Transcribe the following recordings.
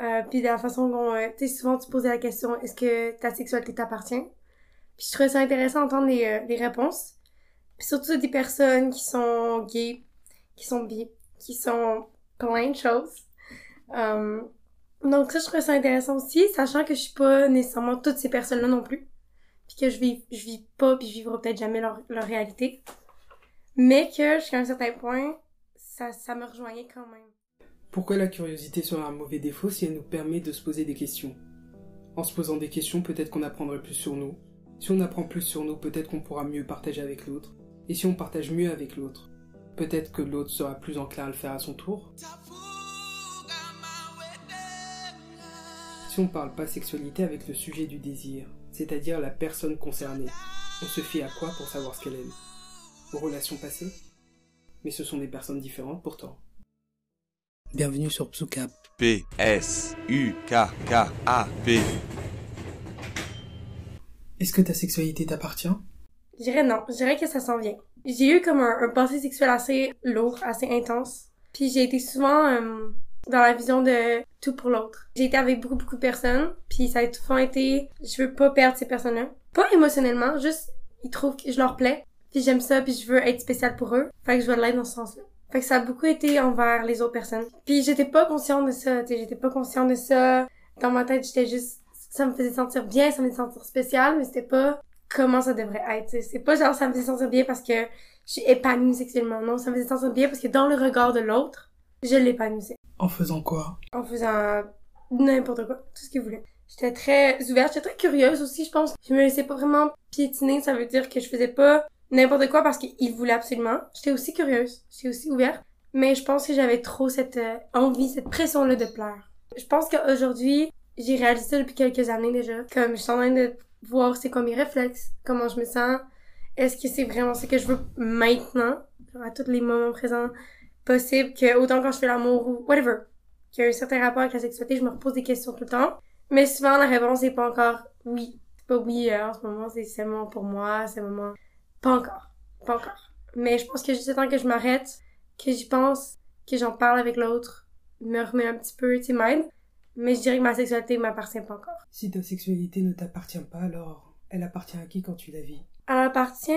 Euh, puis de la façon dont, euh, tu sais, souvent tu posais la question, est-ce que ta sexualité t'appartient? Puis je trouvais ça intéressant d'entendre les, euh, les réponses. Puis surtout des personnes qui sont gays, qui sont bi, qui sont plein de choses. Euh, donc ça, je trouvais ça intéressant aussi, sachant que je suis pas nécessairement toutes ces personnes-là non plus. Puis que je vis, je vis pas, puis je vivrai peut-être jamais leur, leur réalité. Mais que jusqu'à un certain point, ça, ça me rejoignait quand même. Pourquoi la curiosité serait un mauvais défaut si elle nous permet de se poser des questions? En se posant des questions, peut-être qu'on apprendrait plus sur nous. Si on apprend plus sur nous, peut-être qu'on pourra mieux partager avec l'autre. Et si on partage mieux avec l'autre, peut-être que l'autre sera plus enclin à le faire à son tour. Si on parle pas sexualité avec le sujet du désir, c'est-à-dire la personne concernée, on se fie à quoi pour savoir ce qu'elle aime? Aux relations passées? Mais ce sont des personnes différentes pourtant. Bienvenue sur Psoukap. P-S-U-K-K-A-P. Est-ce que ta sexualité t'appartient? Je dirais non, je dirais que ça s'en vient. J'ai eu comme un, un passé sexuel assez lourd, assez intense. Puis j'ai été souvent euh, dans la vision de tout pour l'autre. J'ai été avec beaucoup, beaucoup de personnes, puis ça a souvent été, je veux pas perdre ces personnes-là. Pas émotionnellement, juste, ils trouvent que je leur plais, puis j'aime ça, puis je veux être spéciale pour eux. Fait que je veux l'être dans ce sens-là. Fait que ça a beaucoup été envers les autres personnes. Puis j'étais pas consciente de ça, tu sais, j'étais pas consciente de ça. Dans ma tête, j'étais juste, ça me faisait sentir bien, ça me faisait sentir spécial, mais c'était pas comment ça devrait être. C'est pas genre ça me faisait sentir bien parce que je suis épanouie sexuellement. Non, ça me faisait sentir bien parce que dans le regard de l'autre, je l'épanouissais. En faisant quoi? En faisant n'importe quoi, tout ce qu'il voulait. J'étais très ouverte, j'étais très curieuse aussi, je pense. Je me laissais pas vraiment piétiner, ça veut dire que je faisais pas n'importe quoi parce qu'il voulait absolument. J'étais aussi curieuse, j'étais aussi ouverte. Mais je pense que j'avais trop cette euh, envie, cette pression-là de plaire. Je pense qu'aujourd'hui, j'ai réalisé ça depuis quelques années déjà. Comme je suis en train de voir c'est quoi mes réflexes, comment je me sens. Est-ce que c'est vraiment ce que je veux maintenant, à tous les moments présents possibles, que autant quand je fais l'amour ou whatever, qu'il y a un certain rapport avec la sexualité, je me repose des questions tout le temps. Mais souvent la réponse n'est pas encore oui. C'est pas oui euh, en ce moment, c'est c'est le moment pour moi, c'est moment. Pas encore. Pas encore. Mais je pense que juste le temps que je m'arrête, que j'y pense, que j'en parle avec l'autre, me remet un petit peu, tu sais, m'aide. Mais je dirais que ma sexualité m'appartient pas encore. Si ta sexualité ne t'appartient pas, alors elle appartient à qui quand tu la vis? Elle appartient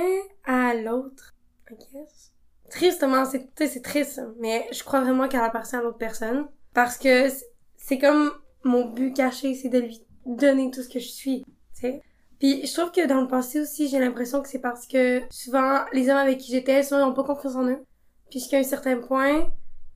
à l'autre, I guess. Tristement, c'est, tu sais, c'est triste, mais je crois vraiment qu'elle appartient à l'autre personne. Parce que c'est- c'est comme mon but caché, c'est de lui donner tout ce que je suis, tu sais. Puis je trouve que dans le passé aussi, j'ai l'impression que c'est parce que souvent, les hommes avec qui j'étais, souvent, ils n'ont pas confiance en eux. Puis jusqu'à un certain point,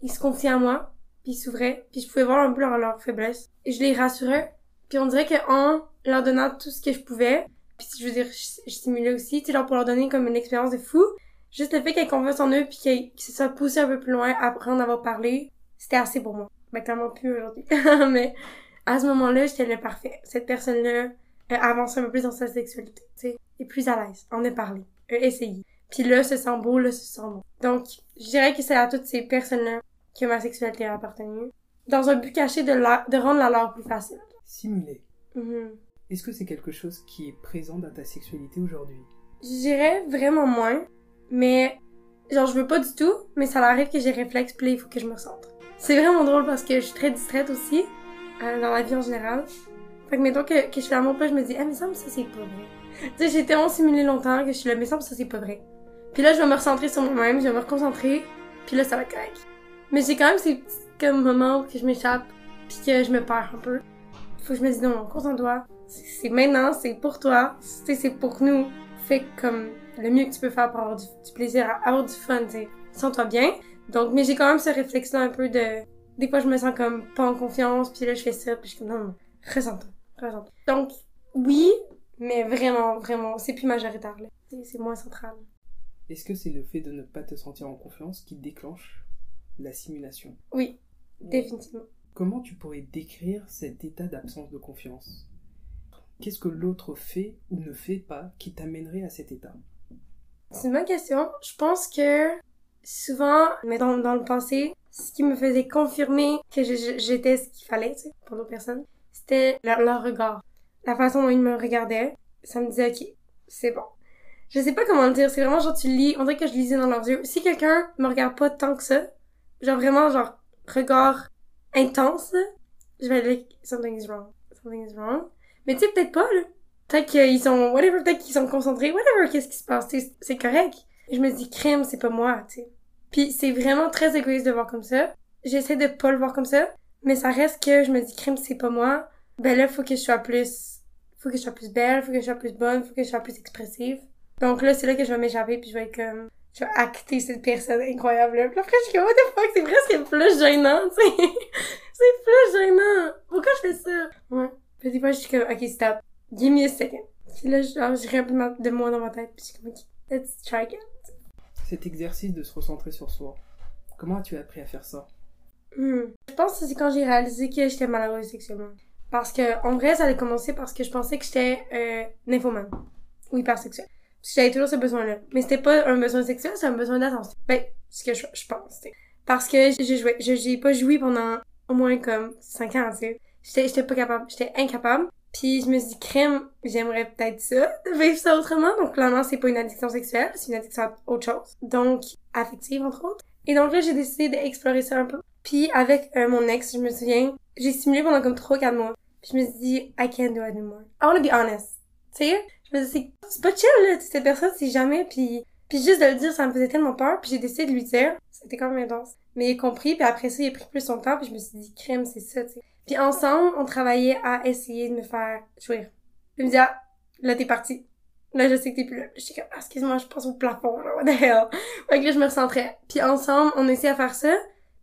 ils se confiaient à moi, puis ils s'ouvraient, puis je pouvais voir un peu leur, leur faiblesse. Et je les rassurais. Puis on dirait qu'en leur donnant tout ce que je pouvais, puis je veux dire, je, stimulais aussi, tu sais, pour leur donner comme une expérience de fou, juste le fait qu'ils aient confiance en eux, puis qu'ils qu'ils se soient poussés un peu plus loin, apprendre à avoir parlé, c'était assez pour moi. Ben clairement plus aujourd'hui. Mais à ce moment-là, j'étais le parfait. Cette personne-là euh, avançait un peu plus dans sa sexualité, tu sais, est plus à l'aise, en a parlé, a essayé. Puis là, se sent beau, là, se sent bon. Donc, je dirais que c'est à toutes ces personnes-là que ma sexualité a appartenu. Dans un but caché de, la, de rendre la leur plus facile. Simuler. Mhm. Est-ce que c'est quelque chose qui est présent dans ta sexualité aujourd'hui? Je dirais vraiment moins, mais genre je veux pas du tout, mais ça arrive que j'ai réflexe, puis là, il faut que je me centre. C'est vraiment drôle parce que je suis très distraite aussi, euh, dans la vie en général. Fait que mettons que, que je fais l'amour, puis là, je me dis, ah, mais ça, ça c'est pas vrai. Tu sais, j'ai tellement simulé longtemps que je suis là, mais ça, ça c'est pas vrai. Puis là, je vais me recentrer sur moi-même, je vais me reconcentrer, puis là, ça va correct. Mais j'ai quand même ces petits comme moments où je m'échappe, puis que je me perds un peu. Faut que je me dise, non, concentre-toi. C'est maintenant, c'est pour toi, tu sais, c'est pour nous. Fais comme le mieux que tu peux faire pour avoir du, du plaisir, avoir du fun, tu sais. Sens-toi bien. Donc, mais j'ai quand même ce réflexe-là un peu de... Des fois, je me sens comme pas en confiance, puis là, je fais ça, puis je suis comme, non, non, ressens-toi, Donc, oui, mais vraiment, vraiment, c'est plus majoritaire, là. C'est- moins central. Est-ce que c'est le fait de ne pas te sentir en confiance qui déclenche la simulation? Oui, définitivement. Comment tu pourrais décrire cet état d'absence de confiance? Qu'est-ce que l'autre fait ou ne fait pas qui t'amènerait à cet état? C'est une bonne question. Je pense que souvent, mais dans, dans le passé, ce qui me faisait confirmer que j'étais ce qu'il fallait, tu sais, pour d'autres personnes, c'était leur, leur regard. La façon dont ils me regardaient, ça me disait, ok, c'est bon. Je sais pas comment le dire, c'est vraiment genre tu lis, on dirait que je lisais dans leurs yeux. Si quelqu'un me regarde pas tant que ça, genre vraiment genre regard intense, je vais aller, something is wrong. Something is wrong. Mais tu sais, peut-être pas, là. Peut-être qu'ils sont, whatever, peut-être qu'ils sont concentrés, whatever, qu'est-ce qui se passe, c'est correct. Je me dis, crime, c'est pas moi, tu sais. Puis c'est vraiment très égoïste de voir comme ça. J'essaie de pas le voir comme ça, mais ça reste que je me dis, crime, c'est pas moi. Ben là, faut que je sois plus, faut que je sois plus belle, faut que je sois plus bonne, faut que je sois plus expressive. Donc là, c'est là que je vais m'échapper puis je vais être comme, je vais acter cette personne incroyable là. Puis après, je suis comme, what the fuck, c'est presque plus gênant, tu sais. c'est plus gênant. Pourquoi je fais ça? Ouais. Puis des fois, je suis comme, ok, stop. Give me a second. Puis là, genre, un peu de moi dans ma tête puis je suis comme, ok, let's try again. Cet exercice de se recentrer sur soi, comment as-tu appris à faire ça? Hmm. Je pense que c'est quand j'ai réalisé que j'étais malheureuse sexuellement. Parce que, en vrai, ça allait commencer parce que je pensais que j'étais, euh, nymphomane. Ou hypersexuelle. Parce que j'avais toujours ce besoin-là. Mais c'était pas un besoin sexuel, c'est un besoin d'attention. Ben, ce que je, je pense, t'sais. Parce que j'ai joué, j'ai pas joué pendant au moins comme 5 ans, tu sais. J'étais pas capable, j'étais incapable. Puis je me suis dit, crème, j'aimerais peut-être ça, vivre ça autrement. Donc clairement, c'est pas une addiction sexuelle, c'est une addiction à autre chose. Donc, affective, entre autres. Et donc là, j'ai décidé d'explorer ça un peu. Puis avec euh, mon ex, je me souviens, j'ai simulé pendant comme 3-4 mois. Puis je me suis dit, I can't do it anymore. I wanna be honest. Tu sais? Je me suis dit, c'est pas chill, là. Cette personne, c'est jamais. Puis, puis juste de le dire, ça me faisait tellement peur. Puis j'ai décidé de lui dire. C'était quand même intense. Mais il a compris. Puis après ça, il a pris plus son temps. Puis je me suis dit, crème, c'est ça, tu sais. Puis ensemble, on travaillait à essayer de me faire jouir. Il me dit, ah, là, t'es parti. Là, je sais que t'es plus là. J'étais comme, ah, excuse-moi, je pense au plafond, genre, what the hell. Fait que là, je me recentrais. Puis ensemble, on essayait à faire ça.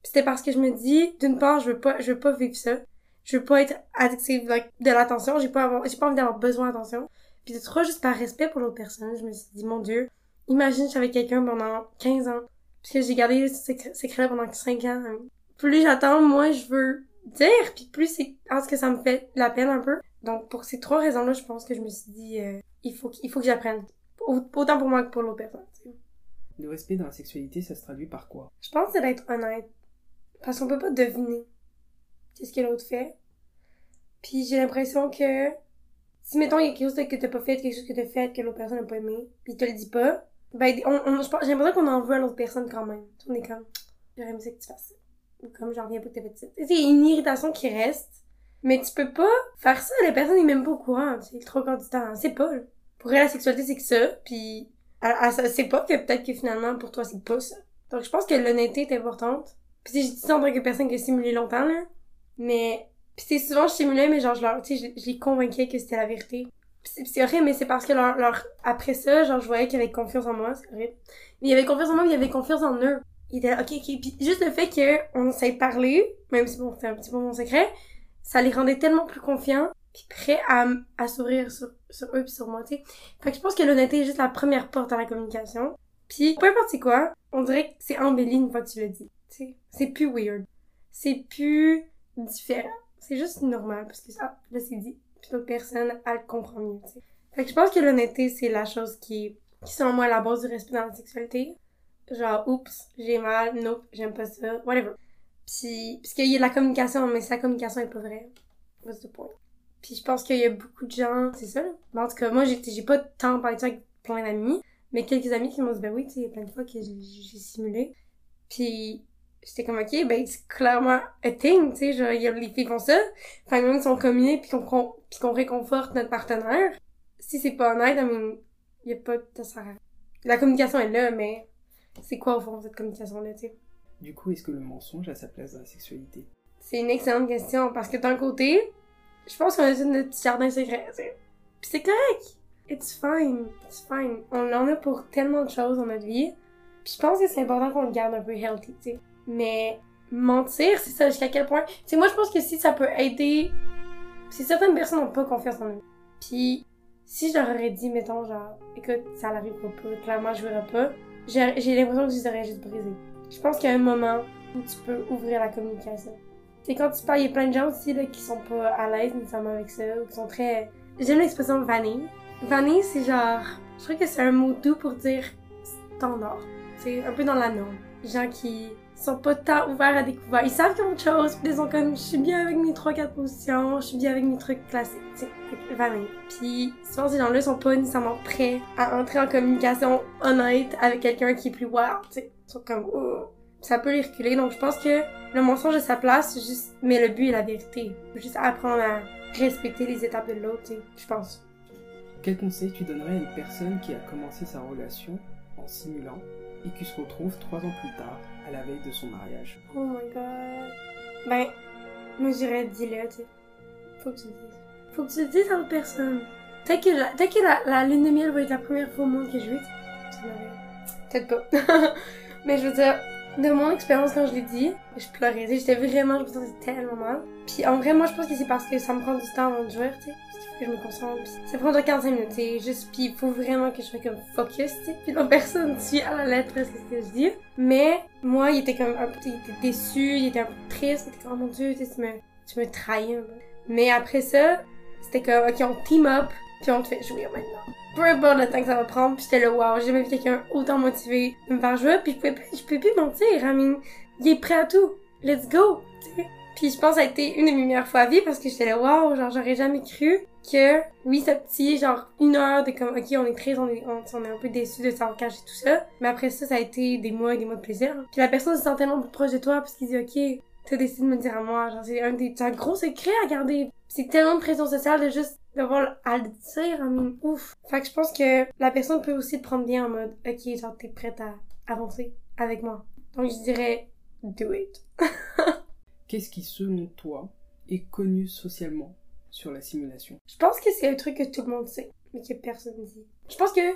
C'était parce que je me dis, d'une part, je veux pas, je veux pas vivre ça. Je veux pas être addictive de l'attention. J'ai pas avoir, j'ai pas envie d'avoir besoin d'attention. Puis de trois, juste par respect pour l'autre personne, je me suis dit, mon dieu, imagine, j'avais quelqu'un pendant 15 ans. Puis que j'ai gardé ce secret pendant 5 ans. Plus j'attends, moins je veux dire, puis plus c'est, parce que ça me fait la peine un peu. Donc, pour ces trois raisons-là, je pense que je me suis dit, euh, il faut, il faut que j'apprenne. Autant pour moi que pour l'autre personne, Le respect dans la sexualité, ça se traduit par quoi? Je pense que c'est d'être honnête. Parce qu'on peut pas deviner qu'est-ce que l'autre fait. Puis j'ai l'impression que si mettons il y a quelque chose que t'as pas fait, quelque chose que t'as fait que l'autre personne n'a pas aimé, puis te le dis pas, ben on, on j'ai l'impression qu'on en veut à l'autre personne quand même. On est comme j'aurais aimé que tu fasses ça. Ou comme j'en reviens pas que t'as fait ça. C'est une irritation qui reste. Mais tu peux pas faire ça, la personne est même pas au courant, c'est le trop quand du temps. C'est pas. Pour elle, la sexualité, c'est que ça, puis elle, sait pas que peut-être que finalement, pour toi, c'est pas ça. Donc je pense que l'honnêteté est importante. Puis je dis ça en tant que personne qui a simulé longtemps, là. Mais puis c'est souvent je simulais mais genre je leur tu sais je, les convainquais que c'était la vérité. C'est horrible mais c'est parce que leur, leur après ça genre je voyais qu'ils avaient confiance en moi c'est horrible. Mais ils avaient confiance en moi mais ils avaient confiance en eux. Ils étaient ok ok. Puis juste le fait que on s'est parlé même si bon c'était un petit peu mon secret ça les rendait tellement plus confiants puis prêts à, à s'ouvrir sur, sur eux puis sur moi tu sais. Fait que je pense que l'honnêteté est juste la première porte à la communication. Puis peu importe c'est quoi on dirait que c'est embelli une fois que tu le dis tu sais c'est plus weird c'est plus différent c'est juste normal parce que ça, là c'est dit. Puis l'autre personne, elle comprend mieux, tu sais. Fait que je pense que l'honnêteté, c'est la chose qui, qui selon moi, la base du respect dans la sexualité. Genre, oups, j'ai mal, nope, j'aime pas ça, whatever. Puis, parce qu'il y a de la communication, mais si la communication est pas vraie, what's the point? Puis je pense qu'il y a beaucoup de gens, c'est ça, là. En tout cas, moi, j'ai pas tant parlé de ça avec plein d'amis, mais quelques amis qui m'ont dit, ben oui, tu sais, il y a plein de fois que j'ai simulé. Puis j'étais comme ok ben c'est clairement a thing tu sais genre y a, les filles font ça. Enfin même si on communique puis qu'on puis qu'on réconforte notre partenaire. Si c'est pas honnête I mean, y a pas de ça. La communication est là mais c'est quoi au fond cette communication là tu sais? Du coup est-ce que le mensonge a sa place dans la sexualité? C'est une excellente question parce que d'un côté je pense qu'on a tout notre jardin secret tu sais. Puis c'est correct! It's fine it's fine. On en a pour tellement de choses dans notre vie. Puis je pense que c'est important qu'on le garde un peu healthy tu sais mais mentir, c'est ça, jusqu'à quel point. Tu sais, moi, je pense que si ça peut aider. Si certaines personnes n'ont pas confiance en eux. Puis, si je leur aurais dit, mettons, genre, écoute, ça n'arrivera pas, clairement, je verrai pas, j'ai l'impression que je les aurais juste brisés. Je pense qu'il y a un moment où tu peux ouvrir la communication. C'est quand tu parles, il y a plein de gens aussi, là, qui sont pas à l'aise nécessairement avec ça, ou qui sont très. J'aime l'expression vanille. Vanille, c'est genre. Je trouve que c'est un mot doux pour dire standard. C'est un peu dans la norme. Gens qui sont pas tant ouverts à découvrir. Ils savent qu'il y a autre chose, puis ils sont comme, je suis bien avec mes 3-4 positions, je suis bien avec mes trucs classiques, tu sais. Puis souvent ces gens-là sont pas nécessairement prêts à entrer en communication honnête avec quelqu'un qui est plus wild, tu sais. Ils sont comme, oh. ça peut les reculer. Donc je pense que le mensonge a sa place, juste, mais le but est la vérité. Faut juste apprendre à respecter les étapes de l'autre, tu sais, je pense. Quel conseil tu donnerais à une personne qui a commencé sa relation en simulant et qui se retrouve trois ans plus tard à la veille de son mariage Oh my god. Ben, moi je dirais dis-le, tu sais. Faut que tu le dises. Faut que tu le dises à l'autre personne. Peut-être que, la, que la, la lune de miel va être la première fois au monde que je vais. Peut-être pas. Mais je veux dire, de mon expérience quand je l'ai dit, je pleurais. J'étais vraiment, je me sentais tellement mal. Puis en vrai, moi je pense que c'est parce que ça me prend du temps avant de jouer, tu sais. Parce qu'il faut que je me concentre. Ça prend 45 minutes, tu. Juste, puis il faut vraiment que je sois comme focus, tu sais. Puis la personne suit à la lettre ce que je dis. Mais moi, il était comme un peu, il était déçu, il était un peu triste, il était comme, oh mon dieu, tu me, tu me trahis. Mais après ça, c'était comme, ok, on team up, puis on te fait jouer maintenant. Peu importe le temps que ça va prendre, puis j'étais là, wow, j'ai jamais vu quelqu'un autant motivé de me faire jouer, puis je pouvais, je pouvais plus mentir, mean, il est prêt à tout, let's go. Puis je pense que ça a été une de mes meilleures fois à vie parce que j'étais là, wow, genre j'aurais jamais cru que, oui, ce petit, genre une heure de comme, ok, on est triste, on est, on, on est un peu déçu de savoir cacher tout ça, mais après ça, ça a été des mois et des mois de plaisir. Puis la personne se sent tellement plus proche de toi parce qu'il dit, ok, t'as décidé de me dire à moi, genre c'est un des, c'est un gros secret à garder. C'est tellement de pression sociale de juste devoir à le dire, mean, ouf. Fait que je pense que la personne peut aussi te prendre bien en mode, ok, genre t'es prête à avancer avec moi. Donc je dirais, do it. Qu'est-ce qui, selon toi, est connu socialement sur la simulation? Je pense que c'est un truc que tout le monde sait, mais que personne dit. Je pense que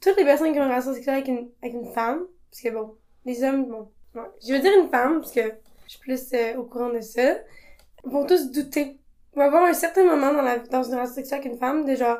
toutes les personnes qui ont une relation sexuelle avec une, avec une femme, parce que bon, les hommes, bon, ouais, je veux dire une femme, parce que je suis plus euh, au courant de ça, vont tous douter. Vont avoir un certain moment dans, la, dans une relation sexuelle avec une femme de genre,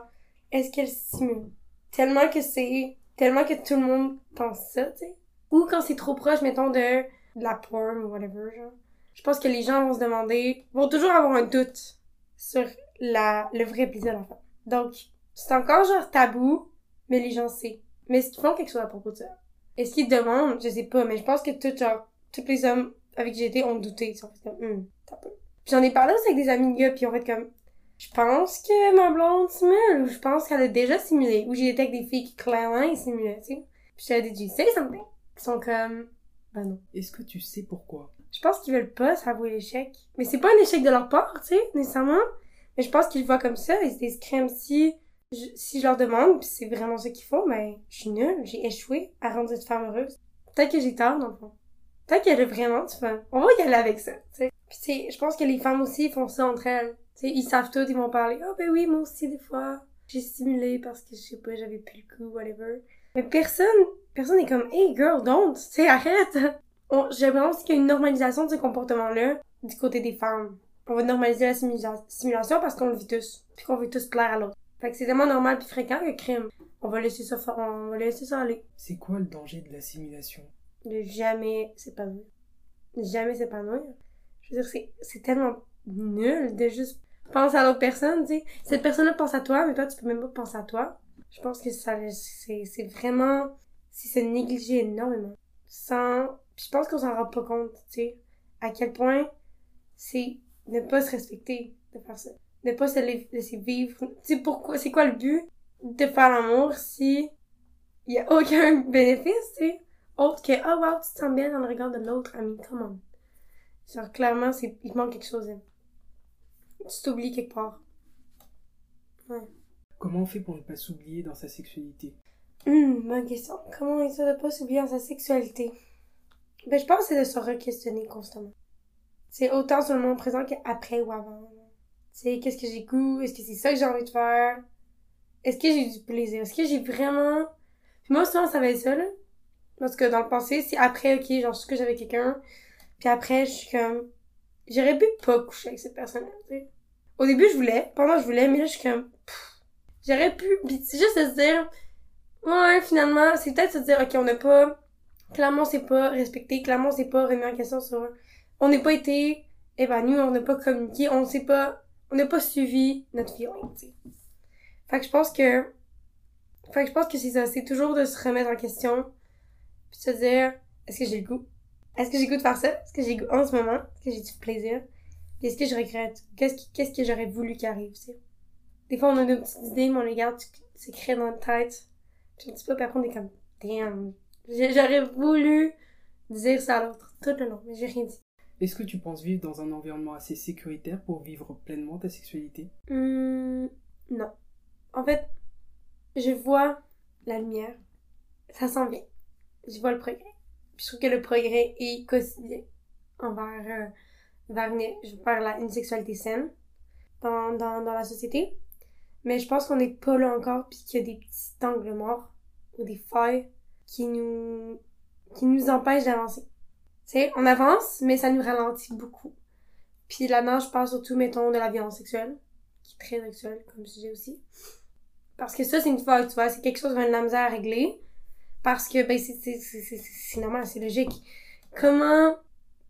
est-ce qu'elle simule? Tellement que c'est, tellement que tout le monde pense ça, tu sais. Ou quand c'est trop proche, mettons, de, de la porn ou whatever, genre. Je pense que les gens vont se demander, vont toujours avoir un doute sur la, le vrai plaisir de la femme. Donc, c'est encore genre tabou, mais les gens savent. Mais est-ce qu'ils font quelque chose à propos de ça? Est-ce qu'ils demandent? Je sais pas, mais je pense que tout, genre, tous les hommes avec qui été ont douté. Ils sont fait comme, hum, t'as. Puis j'en ai parlé aussi avec des amis de gars, puis ils ont fait comme, je pense que ma blonde simule, ou je pense qu'elle a déjà simulé, ou j'ai été avec des filles qui clairement simulaient, tu sais. Puis j'ai dit, tu sais something? Ils sont comme, bah non. Est-ce que tu sais pourquoi? Je pense qu'ils veulent pas s'avouer l'échec. Mais c'est pas un échec de leur part, tu sais, nécessairement. Mais je pense qu'ils le voient comme ça, ils se disent, crème, si je, si je leur demande, puis c'est vraiment ce qu'ils font, ben, je suis nulle, j'ai échoué à rendre cette femme heureuse. Peut-être que j'ai tort, dans le fond. Peut-être qu'elle a vraiment du fun. On va y aller avec ça, tu sais. Puis tu sais, je pense que les femmes aussi font ça entre elles. Tu sais, ils savent tout, ils vont parler, oh ben oui, moi aussi, des fois, j'ai stimulé parce que, je sais pas, j'avais plus le coup, whatever. Mais personne, personne n'est comme, hey girl, don't, tu sais, arrête. J'ai aussi qu'il y a une normalisation de ce comportement-là du côté des femmes. On va normaliser la simula- simulation parce qu'on le vit tous. Puis qu'on veut tous plaire à l'autre. Fait que c'est tellement normal puis fréquent que crime. On va laisser ça on va laisser ça aller. C'est quoi le danger de la simulation? De jamais s'épanouir. Jamais s'épanouir. Je veux dire, c'est, c'est tellement nul de juste penser à l'autre personne, tu sais. Cette personne-là pense à toi, mais toi, tu peux même pas penser à toi. Je pense que ça, c'est, c'est vraiment, c'est se négliger énormément. Sans, puis je pense qu'on s'en rend pas compte, tu sais. À quel point c'est ne pas se respecter de faire ça. Ne pas se la- laisser vivre. Tu sais, pourquoi, c'est quoi le but? De faire l'amour si il y a aucun bénéfice, tu sais? Autre que, oh wow, tu te sens bien dans le regard de l'autre, ami, come on. Genre, clairement, c'est, il manque quelque chose. hein. Tu t'oublies quelque part. Comment on fait pour ne pas s'oublier dans sa sexualité? Hum, bonne question. Comment essayer de pas s'oublier dans sa sexualité? Ben, je pense que c'est de se re-questionner constamment. C'est autant sur le moment présent qu'après ou avant. Sais, qu'est-ce que j'ai goût? Est-ce que c'est ça que j'ai envie de faire? Est-ce que j'ai du plaisir? Est-ce que j'ai vraiment... Puis moi, souvent, ça va être ça, là. Parce que dans le passé, c'est après, ok, genre, je suis que j'avais quelqu'un. Puis après, je suis comme... J'aurais pu pas coucher avec cette personne-là. Au début, je voulais. Pendant, je voulais. Mais là, je suis comme... J'aurais pu... C'est juste de se dire... Ouais, finalement, c'est peut-être se dire, ok, on n'a pas, clairement, c'est pas respecté, clairement, c'est pas remis en question sur, on n'a pas été évanoui, on n'a pas communiqué, on sait pas, on n'a pas suivi notre feeling, tu sais. Fait que je pense que, fait que je pense que c'est ça, c'est toujours de se remettre en question, puis se dire, est-ce que j'ai le goût? Est-ce que j'ai le goût de faire ça? Est-ce que j'ai le goût en ce moment? Est-ce que j'ai du plaisir? Puis Est-ce que je regrette? Qu'est-ce qui- qu'est-ce que j'aurais voulu qu'il arrive, tu sais? Des fois, on a nos petites idées, mais on les garde dans notre tête. Puis un petit peu, puis après, on est comme, damn, j'aurais voulu dire ça à l'autre tout le long, mais j'ai rien dit. Est-ce que tu penses vivre dans un environnement assez sécuritaire pour vivre pleinement ta sexualité? Hum, non. En fait, je vois la lumière. Ça s'en vient. Je vois le progrès. Puis je trouve que le progrès est quotidien envers, euh, vers, une, la, une sexualité saine dans, dans, dans la société. Mais je pense qu'on n'est pas là encore, puis qu'il y a des petits angles morts ou des failles qui nous, qui nous empêchent d'avancer. Tu sais, on avance, mais ça nous ralentit beaucoup. Puis là-dedans, je parle surtout, mettons, de la violence sexuelle, qui est très actuelle comme sujet aussi. Parce que ça, c'est une faille, tu vois, c'est quelque chose qu'on a de la misère à régler. Parce que, ben, c'est normal, c'est logique. Comment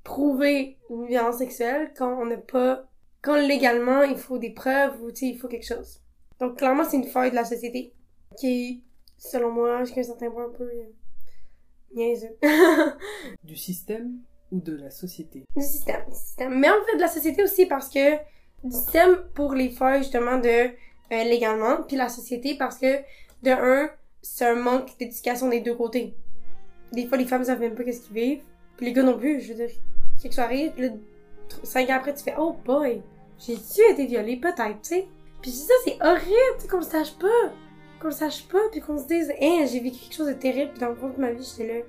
prouver une violence sexuelle quand on n'a pas, quand légalement il faut des preuves ou, tu sais, il faut quelque chose? Donc, clairement, c'est une faille de la société qui est, selon moi, jusqu'à un certain point un peu euh, niaiseux. du système ou de la société? Du système, du système. Mais en fait, de la société aussi parce que du système pour les failles, justement, de euh, légalement, puis la société parce que, de un, c'est un manque d'éducation des deux côtés. Des fois, les femmes savent même pas qu'est-ce qu'ils vivent. Puis les gars non plus, je veux dire. Quelque chose arrive, là, cinq ans après, tu fais « Oh boy, j'ai-tu été violée? Peut-être, tu sais. » Puis ça, c'est horrible, tu sais, qu'on le sache pas. Qu'on le sache pas, puis qu'on se dise « Hein, j'ai vécu quelque chose de terrible, puis dans le fond de ma vie, j'étais là. »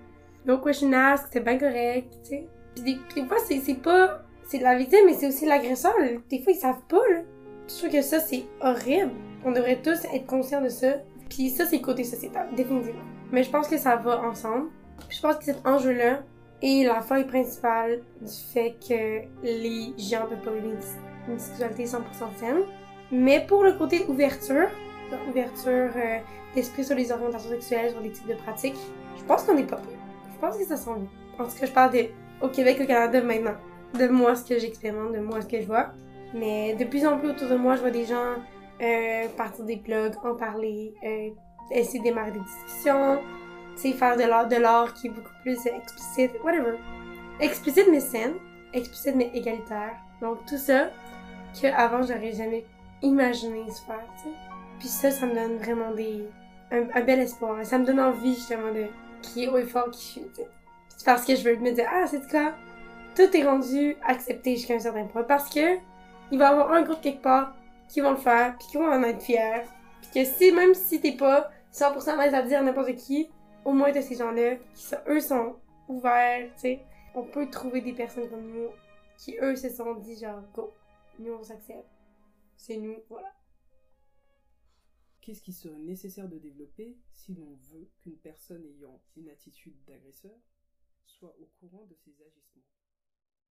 No question asked, c'était bien correct, tu sais. Puis des, des fois, c'est pas... C'est de la victime, mais c'est aussi l'agresseur. Des fois, ils savent pas, là. Je trouve que ça, c'est horrible. On devrait tous être conscients de ça. Puis ça, c'est côté sociétal, définitivement. Mais je pense que ça va ensemble. je pense que cet enjeu-là est la faille principale du fait que les gens peuvent pas vivre une, sexualité 100% saine. Mais pour le côté ouverture, ouverture euh, d'esprit sur les orientations sexuelles, sur les types de pratiques, je pense qu'on est pas prêt. Je pense que ça sent bien. En tout cas, je parle au Québec, au Canada maintenant. De moi, ce que j'expérimente, de moi, ce que je vois. Mais de plus en plus autour de moi, je vois des gens euh, partir des blogs, en parler, euh, essayer de démarrer des discussions, tu sais, faire de l'art, de l'art qui est beaucoup plus explicite, whatever. Explicite mais saine, explicite mais égalitaire. Donc tout ça que avant j'aurais jamais imaginé se faire, tu sais. Puis ça, ça me donne vraiment des un, bel espoir. Ça me donne envie justement de crier haut et fort qui suis, tu sais. Parce que je veux me dire ah c'est quoi, tout est rendu accepté jusqu'à un certain point parce que il va y avoir un groupe quelque part qui vont le faire, puis qui vont en être fiers. Puis que si, même si t'es pas 100% à l'aise à dire n'importe qui, au moins t'as ces gens-là qui, sont, eux, sont ouverts, tu sais. On peut trouver des personnes comme nous qui, eux, se sont dit genre, go, nous on s'accepte. C'est nous, voilà. Qu'est-ce qui serait nécessaire de développer si l'on veut qu'une personne ayant une attitude d'agresseur soit au courant de ses agissements?